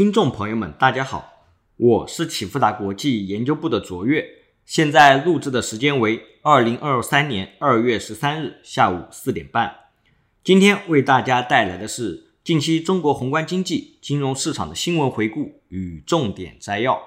听众朋友们，大家好，我是启富达国际研究部的卓越，现在录制的时间为二零二三年二月十三日下午四点半。今天为大家带来的是近期中国宏观经济、金融市场的新闻回顾与重点摘要。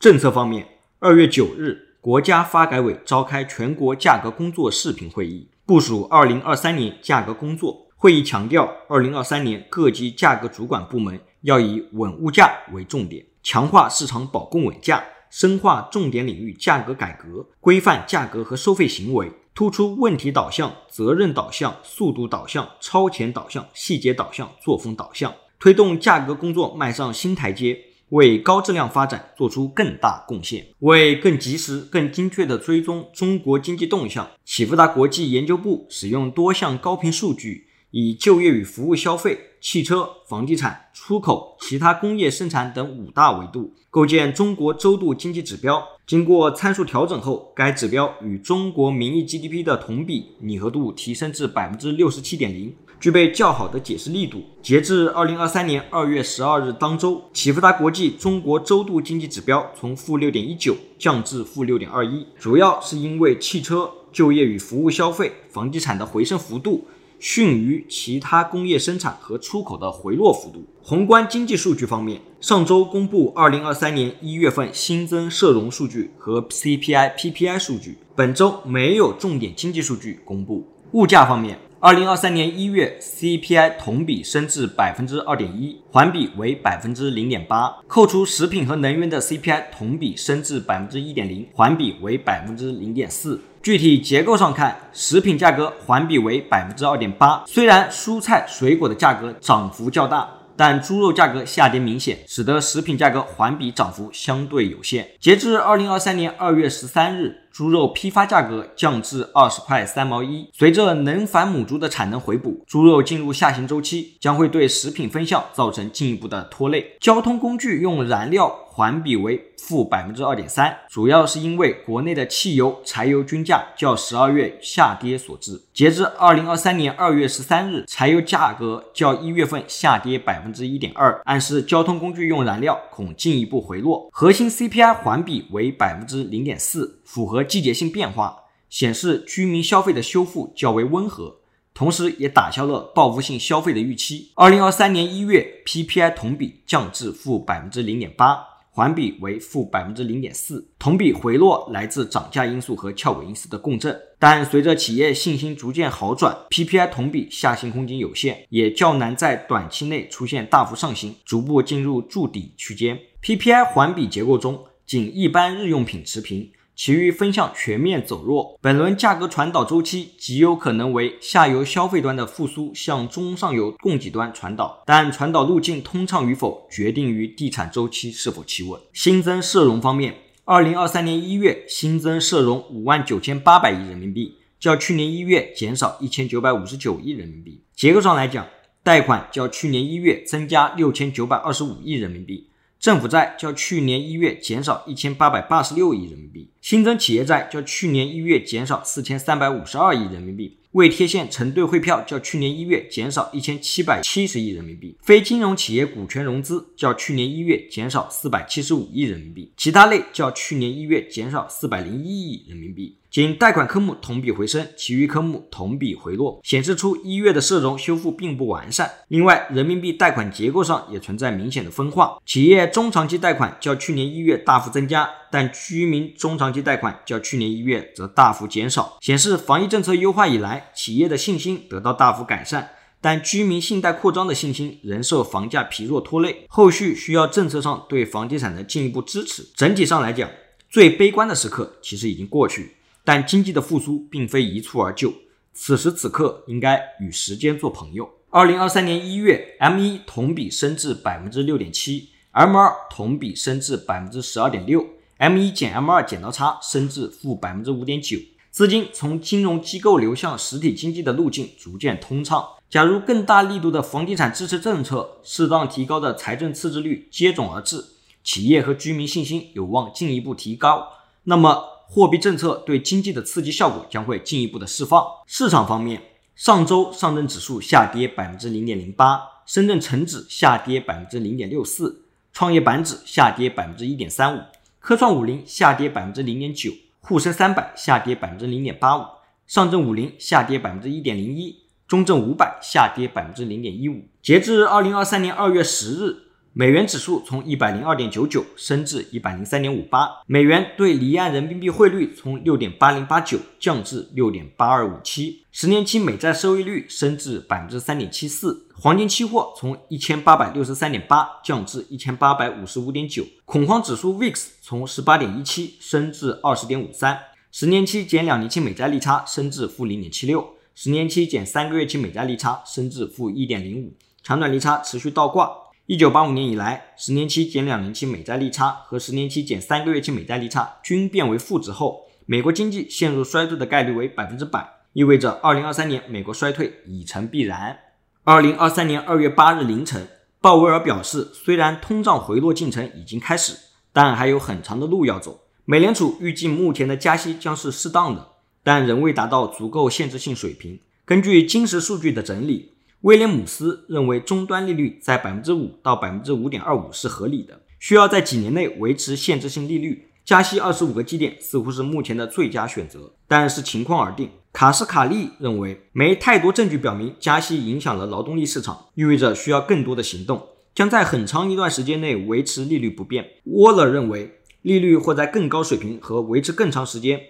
政策方面，二月九日，国家发改委召开全国价格工作视频会议，部署二零二三年价格工作。会议强调，二零二三年各级价格主管部门要以稳物价为重点，强化市场保供稳价，深化重点领域价格改革，规范价格和收费行为，突出问题导向、责任导向、速度导向、超前导向、细节导向、作风导向，推动价格工作迈上新台阶。为高质量发展做出更大贡献，为更及时、更精确地追踪中国经济动向，启富达国际研究部使用多项高频数据，以就业与服务消费、汽车、房地产、出口、其他工业生产等五大维度，构建中国周度经济指标。经过参数调整后，该指标与中国名义 GDP 的同比拟合度提升至百分之六十七点零。具备较好的解释力度。截至二零二三年二月十二日当周，启富达国际中国周度经济指标从负六点一九降至负六点二一，主要是因为汽车、就业与服务消费、房地产的回升幅度逊于其他工业生产和出口的回落幅度。宏观经济数据方面，上周公布2023年1月份新增社融数据和 CPI、PPI 数据，本周没有重点经济数据公布。物价方面。二零二三年一月 CPI 同比升至百分之二点一，环比为百分之零点八。扣除食品和能源的 CPI 同比升至百分之一点零，环比为百分之零点四。具体结构上看，食品价格环比为百分之二点八。虽然蔬菜水果的价格涨幅较大，但猪肉价格下跌明显，使得食品价格环比涨幅相对有限。截至二零二三年二月十三日。猪肉批发价格降至二十块三毛一。随着能繁母猪的产能回补，猪肉进入下行周期，将会对食品分项造成进一步的拖累。交通工具用燃料环比为负百分之二点三，主要是因为国内的汽油、柴油均价较十二月下跌所致。截至二零二三年二月十三日，柴油价格较一月份下跌百分之一点二，暗示交通工具用燃料恐进一步回落。核心 CPI 环比为百分之零点四。符合季节性变化，显示居民消费的修复较为温和，同时也打消了报复性消费的预期。二零二三年一月 PPI 同比降至负百分之零点八，环比为负百分之零点四，同比回落来自涨价因素和翘尾因素的共振。但随着企业信心逐渐好转，PPI 同比下行空间有限，也较难在短期内出现大幅上行，逐步进入筑底区间。PPI 环比结构中，仅一般日用品持平。其余分项全面走弱，本轮价格传导周期极有可能为下游消费端的复苏向中上游供给端传导，但传导路径通畅与否决定于地产周期是否企稳。新增社融方面，二零二三年一月新增社融五万九千八百亿人民币，较去年一月减少一千九百五十九亿人民币。结构上来讲，贷款较去年一月增加六千九百二十五亿人民币。政府债较去年一月减少一千八百八十六亿人民币，新增企业债较去年一月减少四千三百五十二亿人民币，未贴现承兑汇票较去年一月减少一千七百七十亿人民币，非金融企业股权融资较去年一月减少四百七十五亿人民币，其他类较去年一月减少四百零一亿人民币。仅贷款科目同比回升，其余科目同比回落，显示出一月的社融修复并不完善。另外，人民币贷款结构上也存在明显的分化，企业中长期贷款较去年一月大幅增加，但居民中长期贷款较去年一月则大幅减少，显示防疫政策优化以来，企业的信心得到大幅改善，但居民信贷扩张的信心仍受房价疲弱拖累，后续需要政策上对房地产的进一步支持。整体上来讲，最悲观的时刻其实已经过去。但经济的复苏并非一蹴而就，此时此刻应该与时间做朋友。二零二三年一月，M 一同比升至百分之六点七，M 二同比升至百分之十二点六，M 一减 M 二剪刀差升至负百分之五点九。资金从金融机构流向实体经济的路径逐渐通畅。假如更大力度的房地产支持政策、适当提高的财政赤字率接踵而至，企业和居民信心有望进一步提高，那么。货币政策对经济的刺激效果将会进一步的释放。市场方面，上周上证指数下跌百分之零点零八，深圳成指下跌百分之零点六四，创业板指下跌百分之一点三五，科创五零下跌百分之零点九，沪深三百下跌百分之零点八五，上证五零下跌百分之一点零一，中证五百下跌百分之零点一五。截至二零二三年二月十日。美元指数从一百零二点九九升至一百零三点五八，美元对离岸人民币汇率从六点八零八九降至六点八二五七，十年期美债收益率升至百分之三点七四，黄金期货从一千八百六十三点八降至一千八百五十五点九，恐慌指数 VIX 从十八点一七升至二十点五三，十年期减两年期美债利差升至负零点七六，十年期减三个月期美债利差升至负一点零五，长短利差持续倒挂。一九八五年以来，十年期减两年期美债利差和十年期减三个月期美债利差均变为负值后，美国经济陷入衰退的概率为百分之百，意味着二零二三年美国衰退已成必然。二零二三年二月八日凌晨，鲍威尔表示，虽然通胀回落进程已经开始，但还有很长的路要走。美联储预计目前的加息将是适当的，但仍未达到足够限制性水平。根据金石数据的整理。威廉姆斯认为，终端利率在百分之五到百分之五点二五是合理的，需要在几年内维持限制性利率，加息二十五个基点似乎是目前的最佳选择，但是情况而定。卡斯卡利认为，没太多证据表明加息影响了劳动力市场，意味着需要更多的行动，将在很长一段时间内维持利率不变。沃勒认为，利率或在更高水平和维持更长时间。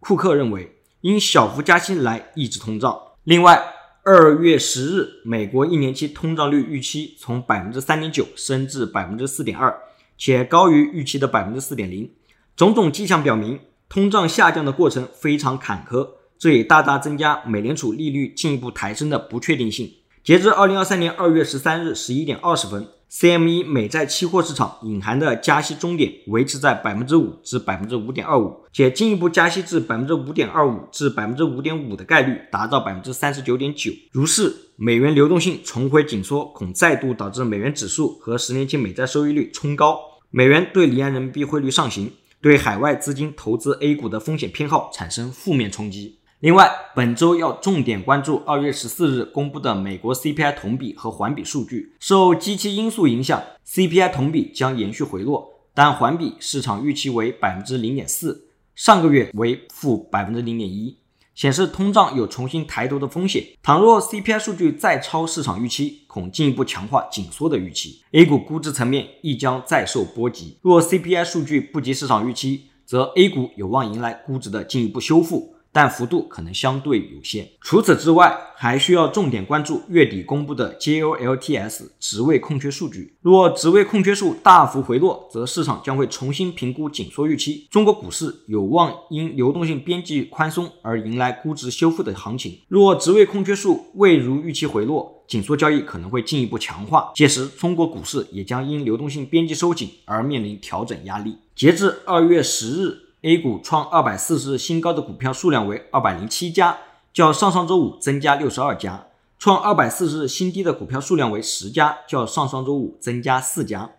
库克认为，应小幅加息来抑制通胀。另外，二月十日，美国一年期通胀率预期从百分之三点九升至百分之四点二，且高于预期的百分之四点零。种种迹象表明，通胀下降的过程非常坎坷，这也大大增加美联储利率进一步抬升的不确定性。截至二零二三年二月十三日十一点二十分。CME 美债期货市场隐含的加息终点维持在百分之五至百分之五点二五，且进一步加息至百分之五点二五至百分之五点五的概率达到百分之三十九点九。如是，美元流动性重回紧缩，恐再度导致美元指数和十年期美债收益率冲高，美元对离岸人民币汇率上行，对海外资金投资 A 股的风险偏好产生负面冲击。另外，本周要重点关注二月十四日公布的美国 CPI 同比和环比数据。受基期因素影响，CPI 同比将延续回落，但环比市场预期为百分之零点四，上个月为负百分之零点一，显示通胀有重新抬头的风险。倘若 CPI 数据再超市场预期，恐进一步强化紧缩的预期，A 股估值层面亦将再受波及。若 CPI 数据不及市场预期，则 A 股有望迎来估值的进一步修复。但幅度可能相对有限。除此之外，还需要重点关注月底公布的 JOLTS 职位空缺数据。若职位空缺数大幅回落，则市场将会重新评估紧缩预期。中国股市有望因流动性边际宽松而迎来估值修复的行情。若职位空缺数未如预期回落，紧缩交易可能会进一步强化。届时，中国股市也将因流动性边际收紧而面临调整压力。截至二月十日。A 股创二百四十日新高的股票数量为二百零七家，较上上周五增加六十二家；创二百四十日新低的股票数量为十家，较上上周五增加四家。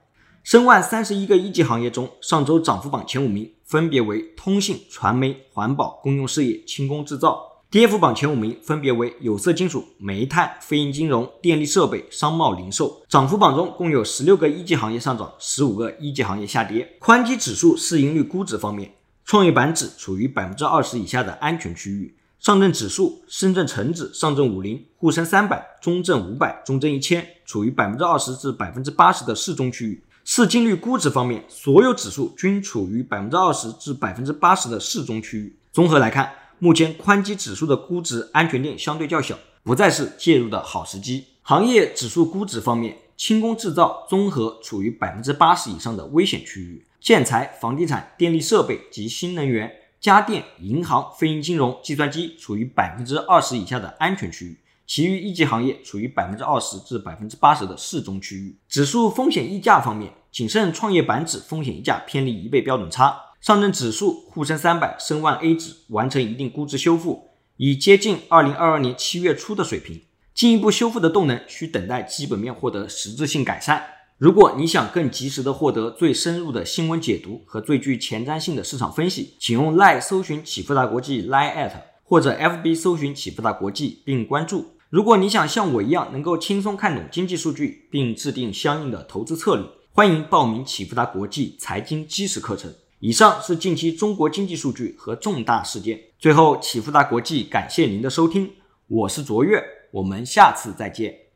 申万三十一个一级行业中，上周涨幅榜前五名分别为通信、传媒、环保、公用事业、轻工制造；跌幅榜前五名分别为有色金属、煤炭、非银金融、电力设备、商贸零售。涨幅榜中共有十六个一级行业上涨，十五个一级行业下跌。宽基指数市盈率估值方面。创业板指处于百分之二十以下的安全区域，上证指数、深圳成指、上证五零、沪深三百、中证五百、中证一千处于百分之二十至百分之八十的适中区域。市净率估值方面，所有指数均处于百分之二十至百分之八十的适中区域。综合来看，目前宽基指数的估值安全垫相对较小，不再是介入的好时机。行业指数估值方面，轻工制造、综合处于百分之八十以上的危险区域。建材、房地产、电力设备及新能源、家电、银行、非银金融、计算机处于百分之二十以下的安全区域，其余一级行业处于百分之二十至百分之八十的适中区域。指数风险溢价方面，仅剩创业板指风险溢价偏离一倍标准差，上证指数、沪深三百、深万 A 指完成一定估值修复，已接近二零二二年七月初的水平，进一步修复的动能需等待基本面获得实质性改善。如果你想更及时的获得最深入的新闻解读和最具前瞻性的市场分析，请用 Line 搜寻启富达国际 Line at 或者 FB 搜寻启富达国际并关注。如果你想像我一样能够轻松看懂经济数据并制定相应的投资策略，欢迎报名启富达国际财经基石课程。以上是近期中国经济数据和重大事件。最后，启富达国际感谢您的收听，我是卓越，我们下次再见。